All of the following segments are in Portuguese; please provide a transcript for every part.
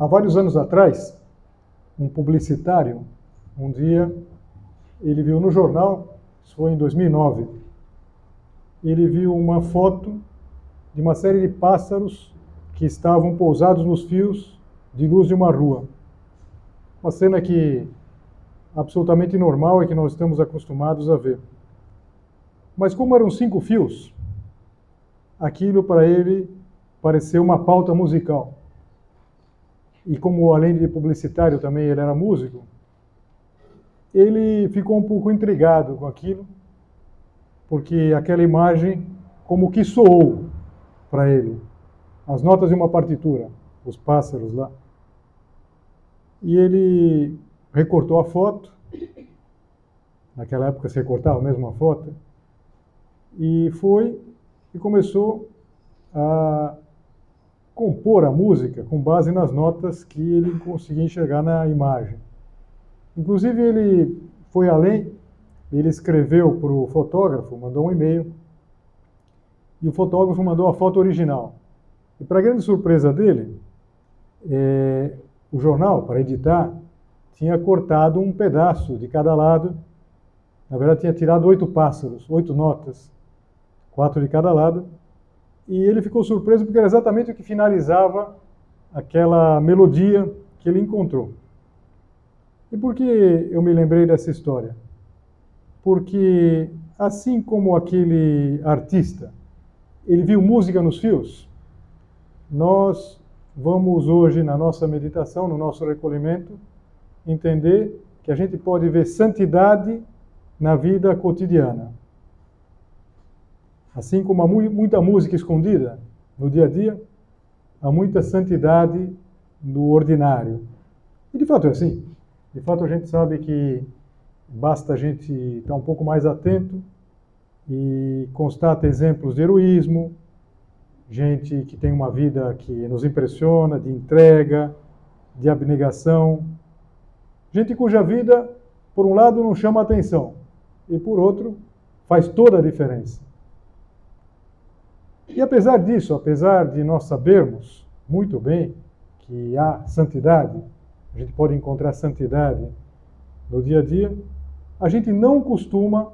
Há vários anos atrás, um publicitário, um dia, ele viu no jornal, isso foi em 2009, ele viu uma foto de uma série de pássaros que estavam pousados nos fios de luz de uma rua. Uma cena que absolutamente normal e que nós estamos acostumados a ver. Mas como eram cinco fios, aquilo para ele pareceu uma pauta musical e como além de publicitário também ele era músico, ele ficou um pouco intrigado com aquilo, porque aquela imagem como que soou para ele. As notas de uma partitura, os pássaros lá. E ele recortou a foto, naquela época se recortava mesmo a foto, e foi e começou a compor a música com base nas notas que ele conseguia enxergar na imagem. Inclusive, ele foi além, ele escreveu para o fotógrafo, mandou um e-mail, e o fotógrafo mandou a foto original. E, para grande surpresa dele, é, o jornal, para editar, tinha cortado um pedaço de cada lado. Na verdade, tinha tirado oito pássaros, oito notas, quatro de cada lado, e ele ficou surpreso porque era exatamente o que finalizava aquela melodia que ele encontrou. E por que eu me lembrei dessa história? Porque, assim como aquele artista, ele viu música nos fios, nós vamos hoje, na nossa meditação, no nosso recolhimento, entender que a gente pode ver santidade na vida cotidiana. Assim como há muita música escondida no dia a dia, há muita santidade no ordinário. E de fato é assim. De fato a gente sabe que basta a gente estar um pouco mais atento e constata exemplos de heroísmo, gente que tem uma vida que nos impressiona, de entrega, de abnegação, gente cuja vida, por um lado, não chama atenção e, por outro, faz toda a diferença. E apesar disso, apesar de nós sabermos muito bem que há santidade, a gente pode encontrar santidade no dia a dia, a gente não costuma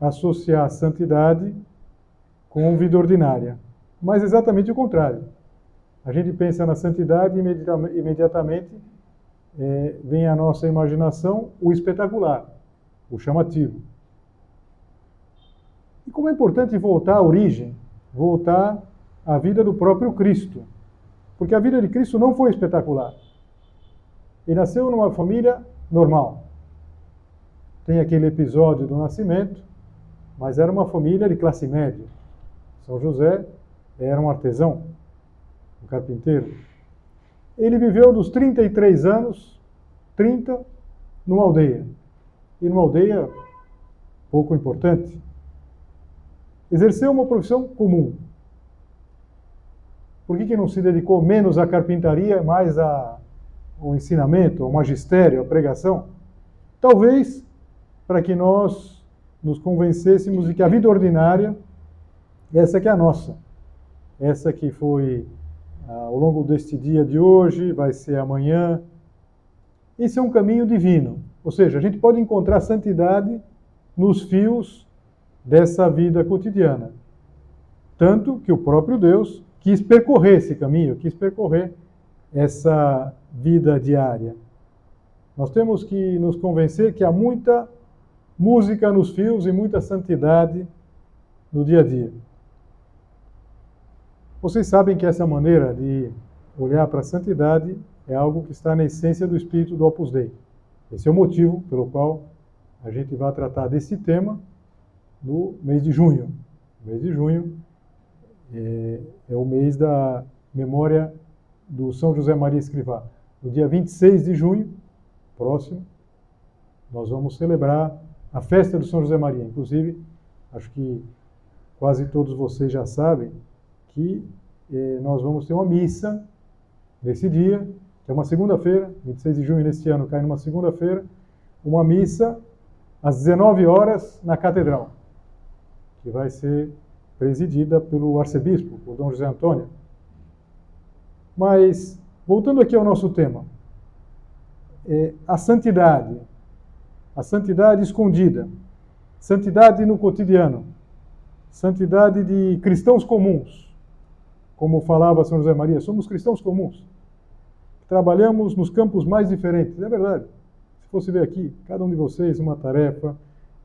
associar santidade com vida ordinária, mas exatamente o contrário. A gente pensa na santidade e imediatamente é, vem à nossa imaginação o espetacular, o chamativo. E como é importante voltar à origem voltar à vida do próprio Cristo. Porque a vida de Cristo não foi espetacular. Ele nasceu numa família normal. Tem aquele episódio do nascimento, mas era uma família de classe média. São José era um artesão, um carpinteiro. Ele viveu dos 33 anos, 30, numa aldeia. E numa aldeia pouco importante exerceu uma profissão comum. Por que, que não se dedicou menos à carpintaria, mais ao ensinamento, ao magistério, à pregação? Talvez para que nós nos convencêssemos de que a vida ordinária, essa que é a nossa, essa que foi ah, ao longo deste dia de hoje, vai ser amanhã. Esse é um caminho divino, ou seja, a gente pode encontrar santidade nos fios dessa vida cotidiana. Tanto que o próprio Deus quis percorrer esse caminho, quis percorrer essa vida diária. Nós temos que nos convencer que há muita música nos fios e muita santidade no dia a dia. Vocês sabem que essa maneira de olhar para a santidade é algo que está na essência do espírito do Opus Dei. Esse é o motivo pelo qual a gente vai tratar desse tema no mês de junho. O mês de junho é, é o mês da memória do São José Maria Escrivá. No dia 26 de junho, próximo, nós vamos celebrar a festa do São José Maria. Inclusive, acho que quase todos vocês já sabem que eh, nós vamos ter uma missa nesse dia, que é uma segunda-feira, 26 de junho neste ano cai numa segunda-feira, uma missa às 19 horas na Catedral, que vai ser presidida pelo arcebispo, o Dom José Antônio. Mas, voltando aqui ao nosso tema, é, a santidade, a santidade escondida, santidade no cotidiano, santidade de cristãos comuns, como falava São José Maria, somos cristãos comuns. Trabalhamos nos campos mais diferentes, é verdade. Se fosse ver aqui, cada um de vocês, uma tarefa,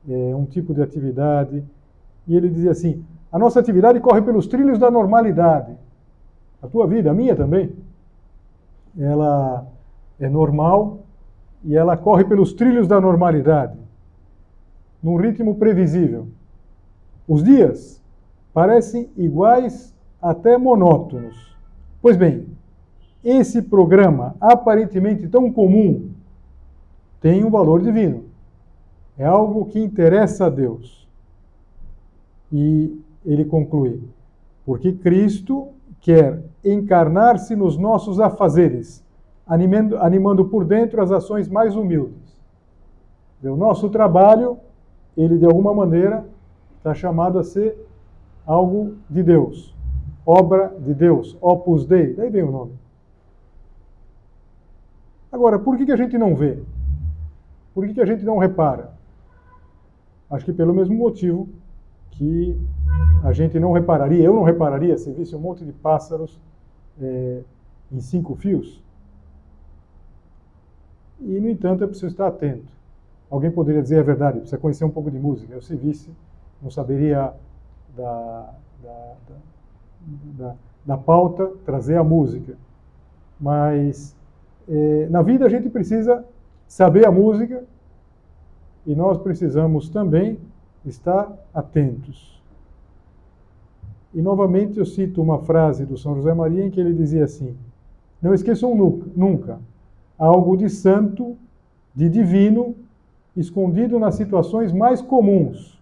é, um tipo de atividade, e ele dizia assim: a nossa atividade corre pelos trilhos da normalidade. A tua vida, a minha também. Ela é normal e ela corre pelos trilhos da normalidade, num ritmo previsível. Os dias parecem iguais, até monótonos. Pois bem, esse programa, aparentemente tão comum, tem um valor divino. É algo que interessa a Deus. E ele conclui: porque Cristo quer encarnar-se nos nossos afazeres, animando, animando por dentro as ações mais humildes. O nosso trabalho, ele de alguma maneira está chamado a ser algo de Deus, obra de Deus, opus dei, daí vem o nome. Agora, por que, que a gente não vê? Por que, que a gente não repara? Acho que pelo mesmo motivo que a gente não repararia, eu não repararia se visse um monte de pássaros é, em cinco fios. E, no entanto, é preciso estar atento. Alguém poderia dizer a é verdade, precisa conhecer um pouco de música. Eu, se visse, não saberia da, da, da, da, da pauta trazer a música. Mas é, na vida a gente precisa saber a música e nós precisamos também estar atentos. E novamente eu cito uma frase do São José Maria em que ele dizia assim: Não esqueçam nunca, algo de santo, de divino, escondido nas situações mais comuns,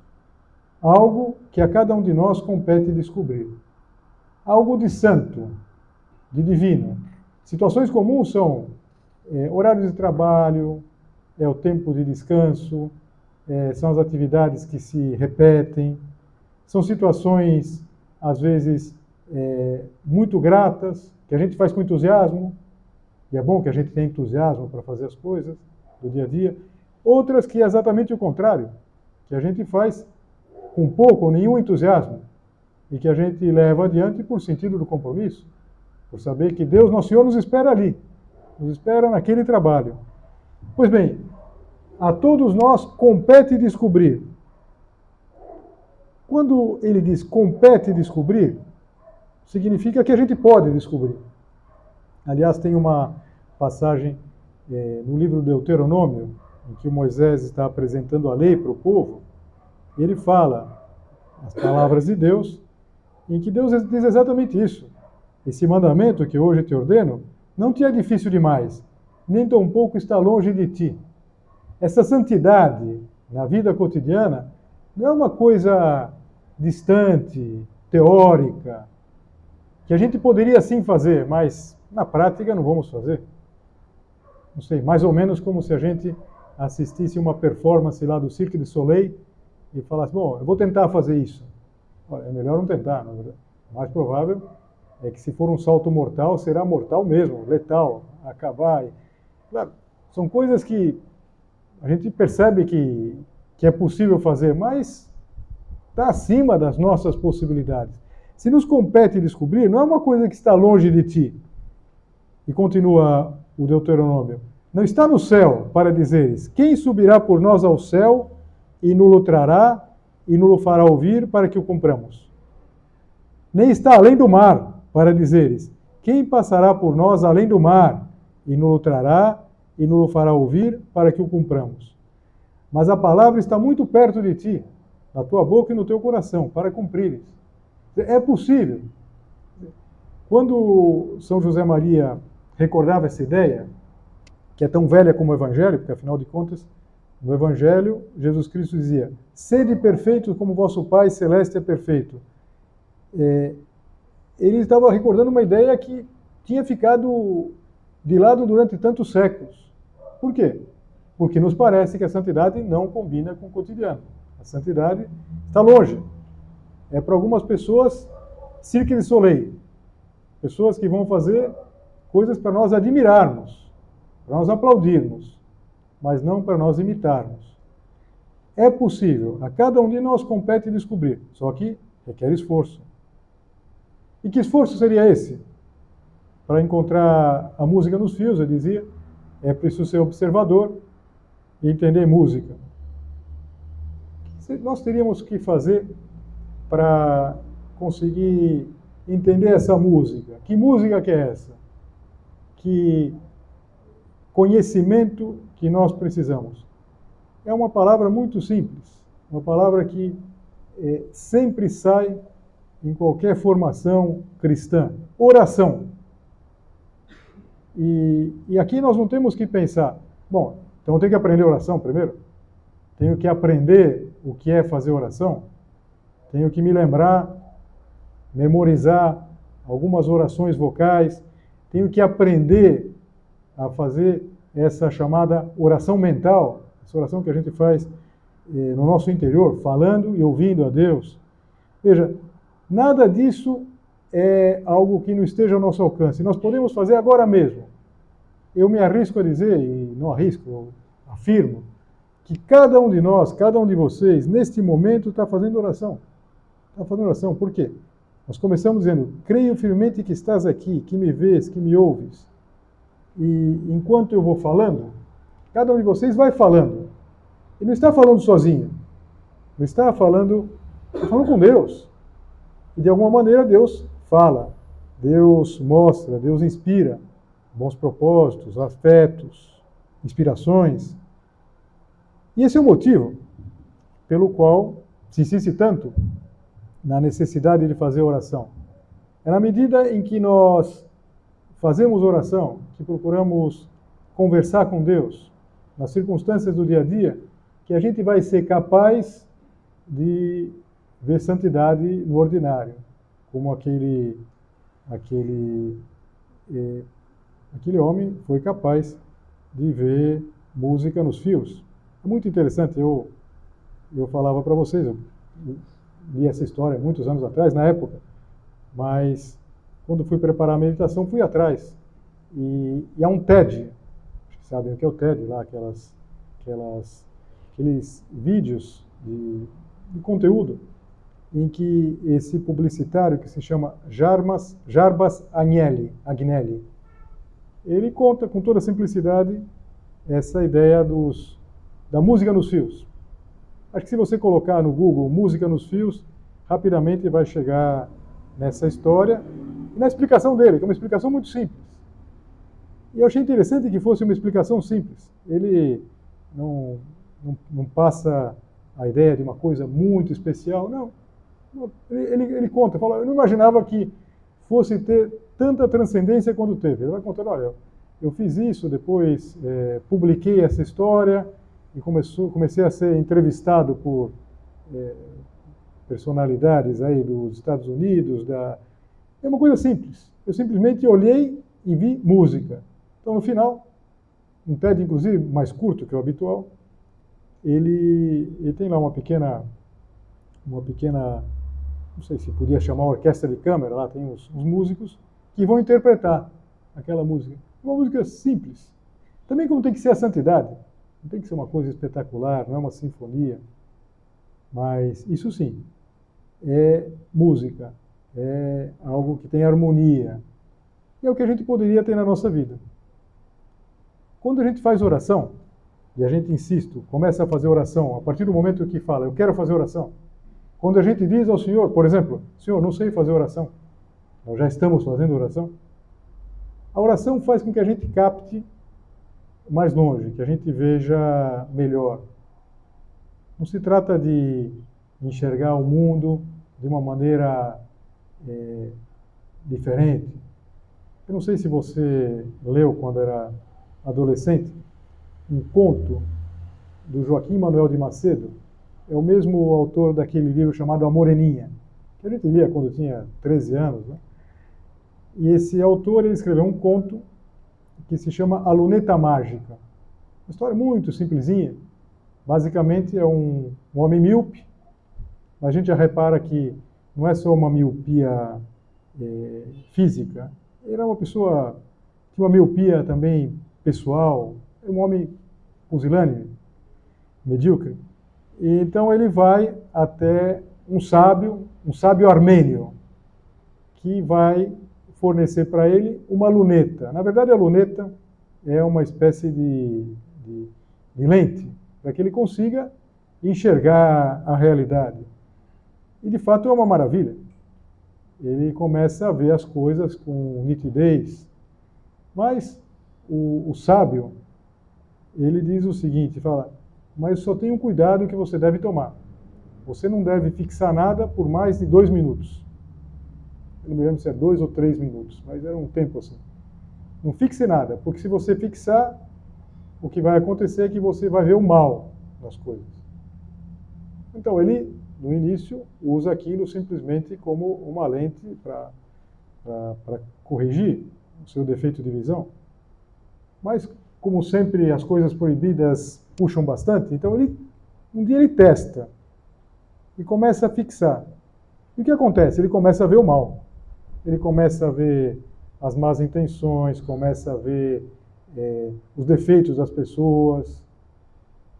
algo que a cada um de nós compete descobrir. Algo de santo, de divino. Situações comuns são é, horários de trabalho, é o tempo de descanso, é, são as atividades que se repetem, são situações, às vezes, é, muito gratas, que a gente faz com entusiasmo, e é bom que a gente tenha entusiasmo para fazer as coisas do dia a dia. Outras que é exatamente o contrário, que a gente faz com pouco ou nenhum entusiasmo, e que a gente leva adiante por sentido do compromisso, por saber que Deus, nosso Senhor, nos espera ali, nos espera naquele trabalho. Pois bem, a todos nós compete descobrir. Quando ele diz compete descobrir, significa que a gente pode descobrir. Aliás, tem uma passagem é, no livro Deuteronômio, em que Moisés está apresentando a lei para o povo, ele fala as palavras de Deus, em que Deus diz exatamente isso. Esse mandamento que hoje te ordeno não te é difícil demais, nem tampouco está longe de ti essa santidade na vida cotidiana não é uma coisa distante, teórica, que a gente poderia sim fazer, mas na prática não vamos fazer. Não sei, mais ou menos como se a gente assistisse uma performance lá do Cirque du Soleil e falasse, bom, eu vou tentar fazer isso. Olha, é melhor não tentar, na verdade. O mais provável é que se for um salto mortal, será mortal mesmo, letal, acabar. Claro, são coisas que a gente percebe que, que é possível fazer, mas está acima das nossas possibilidades. Se nos compete descobrir, não é uma coisa que está longe de ti. E continua o Deuteronômio: Não está no céu para dizeres: Quem subirá por nós ao céu e nos trará e nos fará ouvir para que o cumpramos? Nem está além do mar para dizeres: Quem passará por nós além do mar e nos trará e nos fará ouvir para que o cumpramos. Mas a palavra está muito perto de ti, na tua boca e no teu coração, para cumprires. É possível. Quando São José Maria recordava essa ideia, que é tão velha como o Evangelho, porque afinal de contas, no Evangelho, Jesus Cristo dizia: Sede perfeitos como vosso Pai Celeste é perfeito. É, ele estava recordando uma ideia que tinha ficado de lado durante tantos séculos. Por quê? Porque nos parece que a santidade não combina com o cotidiano. A santidade está longe. É para algumas pessoas cirque de soleil. Pessoas que vão fazer coisas para nós admirarmos, para nós aplaudirmos, mas não para nós imitarmos. É possível, a cada um de nós compete descobrir, só que requer esforço. E que esforço seria esse? Para encontrar a música nos fios, eu dizia, é preciso ser observador e entender música. O que nós teríamos que fazer para conseguir entender essa música? Que música que é essa? Que conhecimento que nós precisamos? É uma palavra muito simples, uma palavra que é, sempre sai em qualquer formação cristã. Oração. E, e aqui nós não temos que pensar, bom, então eu tenho que aprender oração primeiro? Tenho que aprender o que é fazer oração? Tenho que me lembrar, memorizar algumas orações vocais? Tenho que aprender a fazer essa chamada oração mental, essa oração que a gente faz eh, no nosso interior, falando e ouvindo a Deus. Veja, Nada disso é algo que não esteja ao nosso alcance. Nós podemos fazer agora mesmo. Eu me arrisco a dizer, e não arrisco, afirmo, que cada um de nós, cada um de vocês, neste momento está fazendo oração. Está fazendo oração. Por quê? Nós começamos dizendo: Creio firmemente que estás aqui, que me vês, que me ouves. E enquanto eu vou falando, cada um de vocês vai falando. E não está falando sozinho. Não está falando, está falando com Deus. E de alguma maneira Deus fala, Deus mostra, Deus inspira bons propósitos, afetos, inspirações. E esse é o motivo pelo qual se insiste tanto na necessidade de fazer oração. É na medida em que nós fazemos oração, que procuramos conversar com Deus nas circunstâncias do dia a dia, que a gente vai ser capaz de ver santidade no ordinário, como aquele aquele eh, aquele homem foi capaz de ver música nos fios. É muito interessante. Eu eu falava para vocês, eu li essa história muitos anos atrás, na época, mas quando fui preparar a meditação fui atrás e, e há um TED, sabem o que é o TED lá, aquelas aquelas aqueles vídeos de, de conteúdo em que esse publicitário, que se chama Jarmas, Jarbas Agnelli, Agnelli, ele conta com toda simplicidade essa ideia dos, da música nos fios. Acho que se você colocar no Google música nos fios, rapidamente vai chegar nessa história e na explicação dele, que é uma explicação muito simples. E eu achei interessante que fosse uma explicação simples. Ele não, não, não passa a ideia de uma coisa muito especial, não. Ele, ele, conta, fala, eu não imaginava que fosse ter tanta transcendência quando teve. Ele vai contando, olha, eu fiz isso, depois é, publiquei essa história e começou, comecei a ser entrevistado por é, personalidades aí dos Estados Unidos. Da... É uma coisa simples. Eu simplesmente olhei e vi música. Então, no final, um TED, inclusive, mais curto que o habitual, ele, ele tem lá uma pequena, uma pequena não sei se podia chamar orquestra de câmara, lá tem os, os músicos que vão interpretar aquela música. Uma música simples. Também como tem que ser a santidade. Não tem que ser uma coisa espetacular, não é uma sinfonia. Mas isso sim, é música, é algo que tem harmonia. E é o que a gente poderia ter na nossa vida. Quando a gente faz oração, e a gente, insisto, começa a fazer oração, a partir do momento que fala, eu quero fazer oração, quando a gente diz ao Senhor, por exemplo, Senhor, não sei fazer oração, nós já estamos fazendo oração. A oração faz com que a gente capte mais longe, que a gente veja melhor. Não se trata de enxergar o mundo de uma maneira é, diferente. Eu não sei se você leu quando era adolescente um conto do Joaquim Manuel de Macedo. É o mesmo autor daquele livro chamado A Moreninha, que a gente lia quando tinha 13 anos. Né? E esse autor ele escreveu um conto que se chama A Luneta Mágica. Uma história muito simplesinha. Basicamente é um, um homem míope, a gente já repara que não é só uma miopia é, física, ele era uma pessoa, tinha uma miopia também pessoal, um homem pusilânime, medíocre. E, então ele vai até um sábio, um sábio armênio, que vai fornecer para ele uma luneta. Na verdade, a luneta é uma espécie de, de, de lente para que ele consiga enxergar a realidade. E de fato é uma maravilha. Ele começa a ver as coisas com nitidez. Mas o, o sábio, ele diz o seguinte, fala, mas só tem um cuidado que você deve tomar. Você não deve fixar nada por mais de dois minutos. Eu não me lembro se é dois ou três minutos, mas era um tempo assim. Não fixe nada, porque se você fixar, o que vai acontecer é que você vai ver o mal das coisas. Então ele, no início, usa aquilo simplesmente como uma lente para corrigir o seu defeito de visão. Mas, como sempre, as coisas proibidas puxam bastante, então ele, um dia ele testa e começa a fixar. E o que acontece? Ele começa a ver o mal ele começa a ver as más intenções, começa a ver é, os defeitos das pessoas.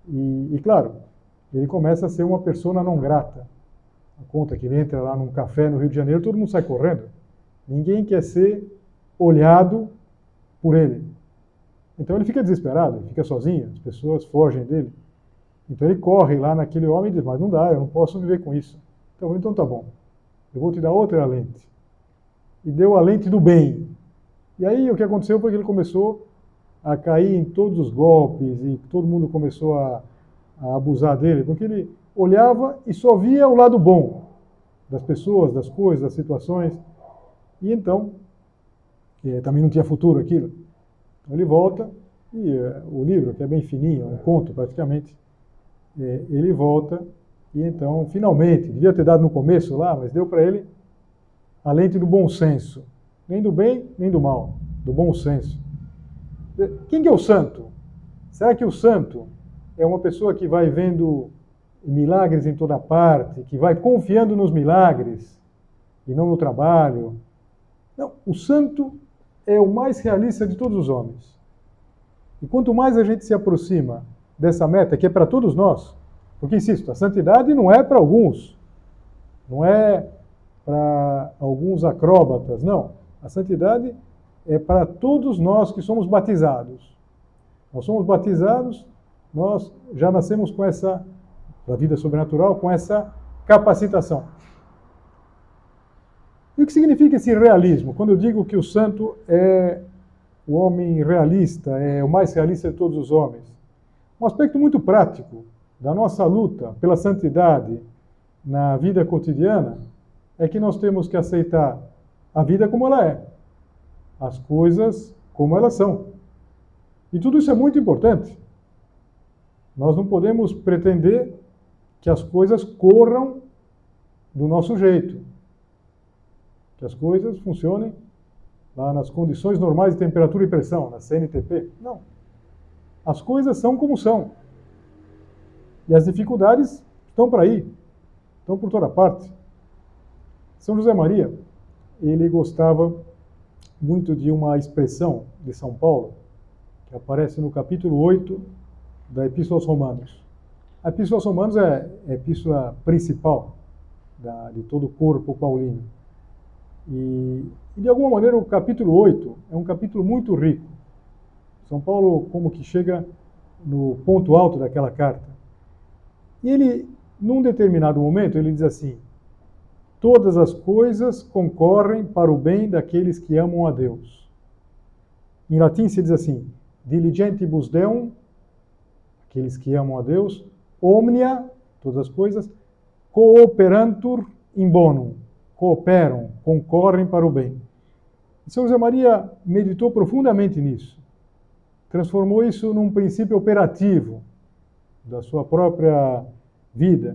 E, e, claro, ele começa a ser uma pessoa não grata. A conta que ele entra lá num café no Rio de Janeiro, todo mundo sai correndo. Ninguém quer ser olhado por ele. Então ele fica desesperado, ele fica sozinho, as pessoas fogem dele. Então ele corre lá naquele homem e diz: Mas não dá, eu não posso viver com isso. Então, então tá bom, eu vou te dar outra lente e deu a lente do bem. E aí o que aconteceu foi que ele começou a cair em todos os golpes e todo mundo começou a, a abusar dele, porque ele olhava e só via o lado bom das pessoas, das coisas, das situações. E então, eh, também não tinha futuro aquilo. Ele volta e eh, o livro, que é bem fininho, um conto praticamente, eh, ele volta e então, finalmente, devia ter dado no começo lá, mas deu para ele a lente do bom senso. Nem do bem, nem do mal, do bom senso. Quem é o santo? Será que o santo é uma pessoa que vai vendo milagres em toda parte, que vai confiando nos milagres e não no trabalho? Não, o santo é o mais realista de todos os homens. E quanto mais a gente se aproxima dessa meta, que é para todos nós, porque insisto, a santidade não é para alguns, não é para alguns acróbatas. Não. A santidade é para todos nós que somos batizados. Nós somos batizados, nós já nascemos com essa, da vida sobrenatural, com essa capacitação. E o que significa esse realismo? Quando eu digo que o santo é o homem realista, é o mais realista de todos os homens. Um aspecto muito prático da nossa luta pela santidade na vida cotidiana é que nós temos que aceitar a vida como ela é, as coisas como elas são. E tudo isso é muito importante. Nós não podemos pretender que as coisas corram do nosso jeito, que as coisas funcionem lá nas condições normais de temperatura e pressão, na CNTP. Não. As coisas são como são. E as dificuldades estão para aí, estão por toda parte. São José Maria, ele gostava muito de uma expressão de São Paulo, que aparece no capítulo 8 da Epístola aos Romanos. A Epístola aos Romanos é a epístola principal da, de todo o corpo paulino. E, e, de alguma maneira, o capítulo 8 é um capítulo muito rico. São Paulo, como que chega no ponto alto daquela carta. E ele, num determinado momento, ele diz assim: todas as coisas concorrem para o bem daqueles que amam a Deus. Em latim se diz assim: diligentibus Deum, aqueles que amam a Deus, omnia, todas as coisas, cooperantur in bonum, cooperam, concorrem para o bem. São José Maria meditou profundamente nisso, transformou isso num princípio operativo da sua própria vida.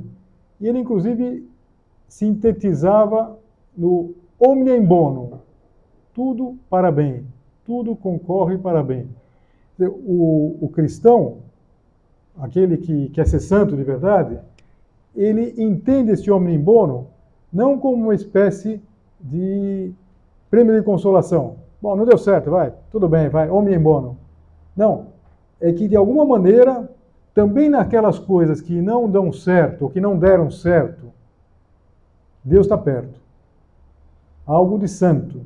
E ele, inclusive, sintetizava no omnia bonum, tudo para bem, tudo concorre para bem. O, o cristão, aquele que quer ser santo de verdade, ele entende esse omnia bonum não como uma espécie de prêmio de consolação. Bom, não deu certo, vai, tudo bem, vai, omnia in bonum. Não, é que de alguma maneira, também naquelas coisas que não dão certo, ou que não deram certo, Deus está perto. Algo de santo.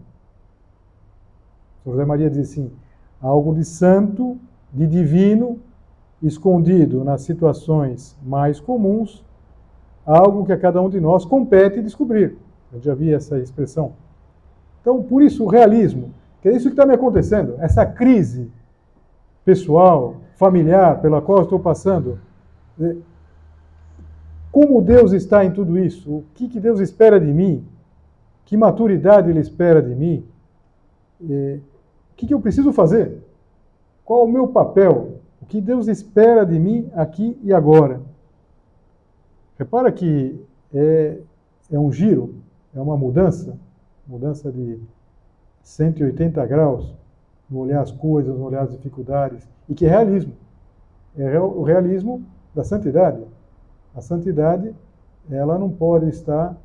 José Maria diz assim: algo de santo, de divino, escondido nas situações mais comuns, algo que a cada um de nós compete descobrir. Eu já vi essa expressão. Então, por isso, o realismo, que é isso que está me acontecendo, essa crise pessoal, familiar, pela qual estou passando. Como Deus está em tudo isso? O que, que Deus espera de mim? Que maturidade Ele espera de mim? É, o que, que eu preciso fazer? Qual o meu papel? O que Deus espera de mim aqui e agora? Repara que é, é um giro, é uma mudança, mudança de 180 graus no olhar as coisas, no olhar as dificuldades, e que é realismo. É o realismo da santidade. A santidade, ela não pode estar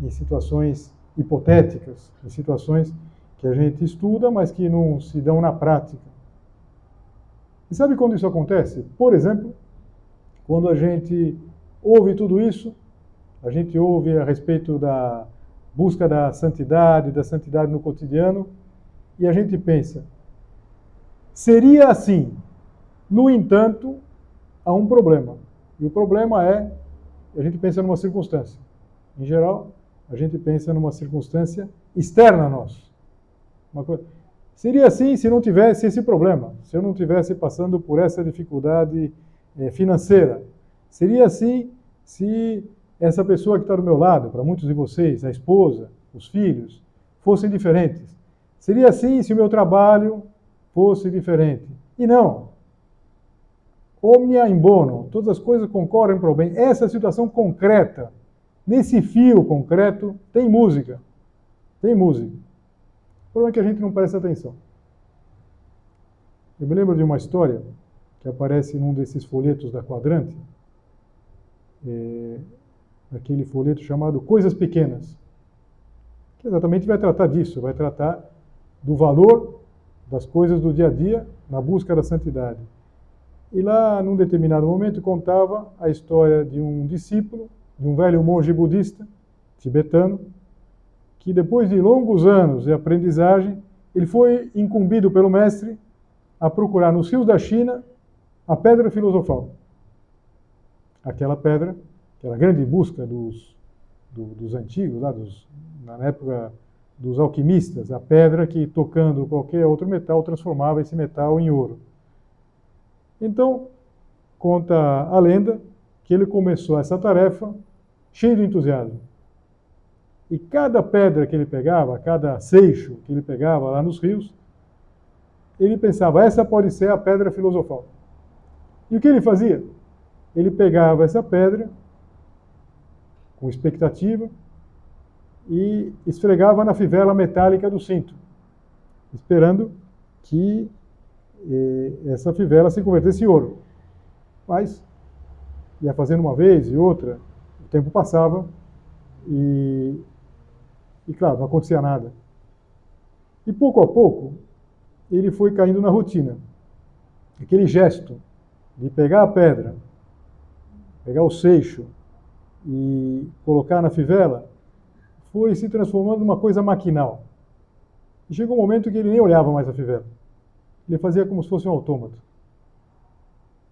em situações hipotéticas, em situações que a gente estuda, mas que não se dão na prática. E sabe quando isso acontece? Por exemplo, quando a gente ouve tudo isso, a gente ouve a respeito da busca da santidade, da santidade no cotidiano, e a gente pensa, seria assim. No entanto, há um problema. E o problema é, a gente pensa numa circunstância. Em geral, a gente pensa numa circunstância externa a nós. Coisa... Seria assim se não tivesse esse problema, se eu não tivesse passando por essa dificuldade é, financeira. Seria assim se essa pessoa que está do meu lado, para muitos de vocês, a esposa, os filhos, fossem diferentes. Seria assim se o meu trabalho fosse diferente. E não omnia in bono, todas as coisas concorrem para o bem. Essa situação concreta, nesse fio concreto, tem música. Tem música. O problema é que a gente não presta atenção. Eu me lembro de uma história que aparece num desses folhetos da Quadrante, é, aquele folheto chamado Coisas Pequenas, que exatamente vai tratar disso, vai tratar do valor das coisas do dia a dia na busca da santidade. E lá, num determinado momento, contava a história de um discípulo, de um velho monge budista tibetano, que depois de longos anos de aprendizagem, ele foi incumbido pelo mestre a procurar nos rios da China a pedra filosofal. Aquela pedra, aquela grande busca dos, do, dos antigos, lá dos, na época dos alquimistas, a pedra que, tocando qualquer outro metal, transformava esse metal em ouro. Então, conta a lenda que ele começou essa tarefa cheio de entusiasmo. E cada pedra que ele pegava, cada seixo que ele pegava lá nos rios, ele pensava, essa pode ser a pedra filosofal. E o que ele fazia? Ele pegava essa pedra com expectativa e esfregava na fivela metálica do cinto, esperando que essa fivela se convertesse em ouro. Mas ia fazendo uma vez e outra, o tempo passava e, e claro, não acontecia nada. E pouco a pouco, ele foi caindo na rotina. Aquele gesto de pegar a pedra, pegar o seixo e colocar na fivela, foi se transformando numa coisa maquinal. E chegou um momento que ele nem olhava mais a fivela. Ele fazia como se fosse um autômato.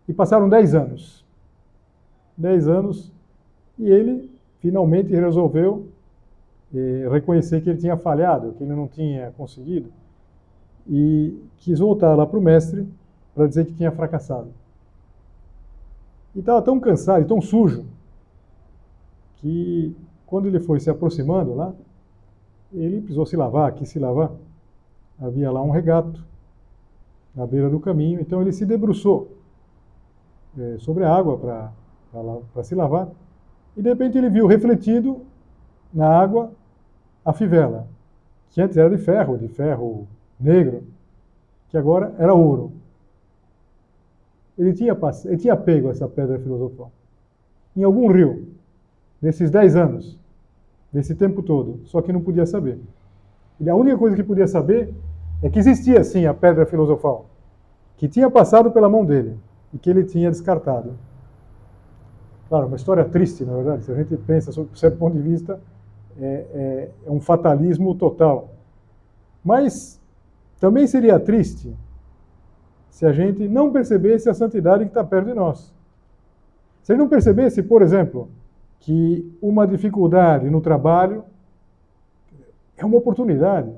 E passaram dez anos. Dez anos e ele finalmente resolveu eh, reconhecer que ele tinha falhado, que ele não tinha conseguido. e quis voltar lá para o mestre para dizer que tinha fracassado. E estava tão cansado e tão sujo que quando ele foi se aproximando lá, ele precisou se lavar, quis se lavar. Havia lá um regato na beira do caminho, então ele se debruçou é, sobre a água para se lavar, e de repente ele viu refletido na água a fivela, que antes era de ferro, de ferro negro, que agora era ouro. Ele tinha, ele tinha pego essa pedra filosofal em algum rio, nesses dez anos, nesse tempo todo, só que não podia saber. E a única coisa que podia saber é que existia sim a pedra filosofal, que tinha passado pela mão dele e que ele tinha descartado. Claro, uma história triste, na verdade, se a gente pensa sob um certo ponto de vista, é, é, é um fatalismo total. Mas também seria triste se a gente não percebesse a santidade que está perto de nós. Se a gente não percebesse, por exemplo, que uma dificuldade no trabalho é uma oportunidade,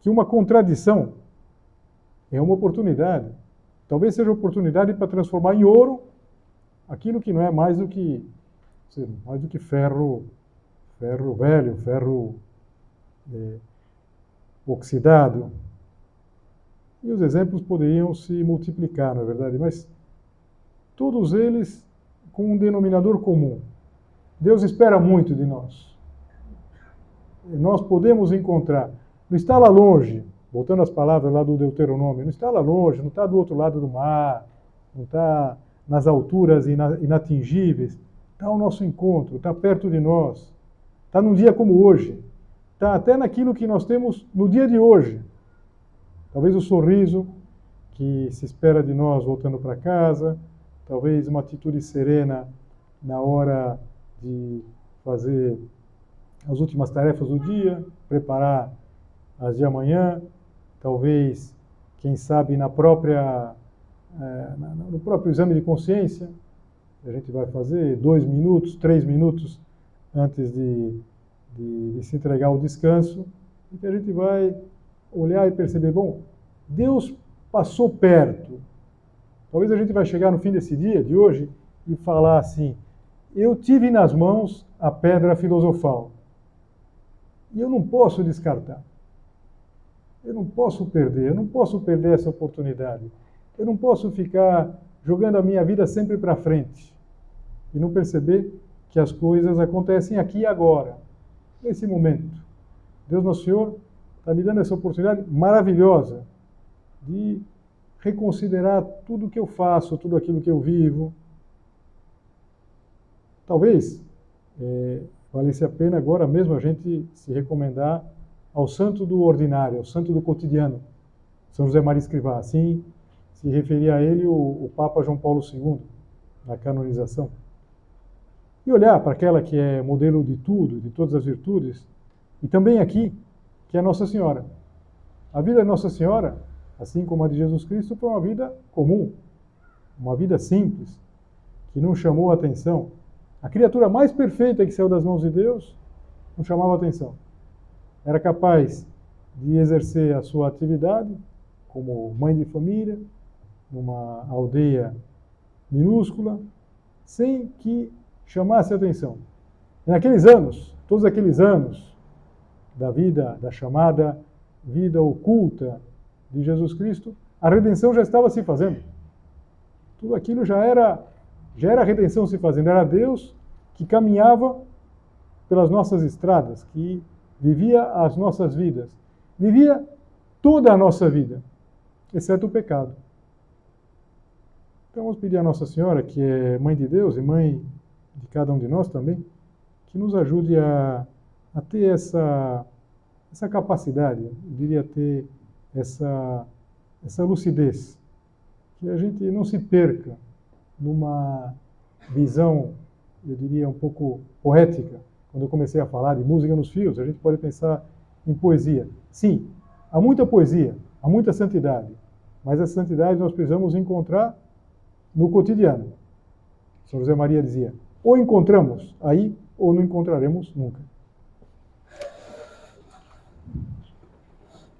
que uma contradição é uma oportunidade. Talvez seja oportunidade para transformar em ouro aquilo que não é mais do que mais do que ferro, ferro velho, ferro é, oxidado. E os exemplos poderiam se multiplicar, na verdade, mas todos eles com um denominador comum. Deus espera muito de nós. Nós podemos encontrar, não está lá longe, voltando às palavras lá do Deuteronômio, não está lá longe, não está do outro lado do mar, não está nas alturas inatingíveis, está ao nosso encontro, está perto de nós, está num dia como hoje, está até naquilo que nós temos no dia de hoje. Talvez o sorriso que se espera de nós voltando para casa, talvez uma atitude serena na hora de fazer as últimas tarefas do dia, preparar as de amanhã, talvez, quem sabe, na própria, é, no próprio exame de consciência, a gente vai fazer dois minutos, três minutos antes de, de, de se entregar ao descanso, e que a gente vai olhar e perceber, bom, Deus passou perto. Talvez a gente vai chegar no fim desse dia, de hoje, e falar assim, eu tive nas mãos a pedra filosofal, e eu não posso descartar. Eu não posso perder, eu não posso perder essa oportunidade. Eu não posso ficar jogando a minha vida sempre para frente e não perceber que as coisas acontecem aqui e agora, nesse momento. Deus Nosso Senhor está me dando essa oportunidade maravilhosa de reconsiderar tudo que eu faço, tudo aquilo que eu vivo. Talvez é, valesse a pena agora mesmo a gente se recomendar ao santo do ordinário, ao santo do cotidiano, São José Maria Escrivá. Assim se referia a ele o, o Papa João Paulo II, na canonização. E olhar para aquela que é modelo de tudo, de todas as virtudes, e também aqui, que é Nossa Senhora. A vida de Nossa Senhora, assim como a de Jesus Cristo, foi uma vida comum, uma vida simples, que não chamou a atenção. A criatura mais perfeita que saiu das mãos de Deus não chamava atenção era capaz de exercer a sua atividade como mãe de família, numa aldeia minúscula, sem que chamasse atenção. E naqueles anos, todos aqueles anos da vida, da chamada vida oculta de Jesus Cristo, a redenção já estava se fazendo. Tudo aquilo já era, já era a redenção se fazendo. Era Deus que caminhava pelas nossas estradas, que vivia as nossas vidas, vivia toda a nossa vida, exceto o pecado. Então vamos pedir a Nossa Senhora, que é mãe de Deus e mãe de cada um de nós também, que nos ajude a, a ter essa, essa capacidade, eu diria ter essa, essa lucidez, que a gente não se perca numa visão, eu diria, um pouco poética quando eu comecei a falar de música nos fios, a gente pode pensar em poesia. Sim, há muita poesia, há muita santidade, mas a santidade nós precisamos encontrar no cotidiano. São José Maria dizia: ou encontramos aí, ou não encontraremos nunca.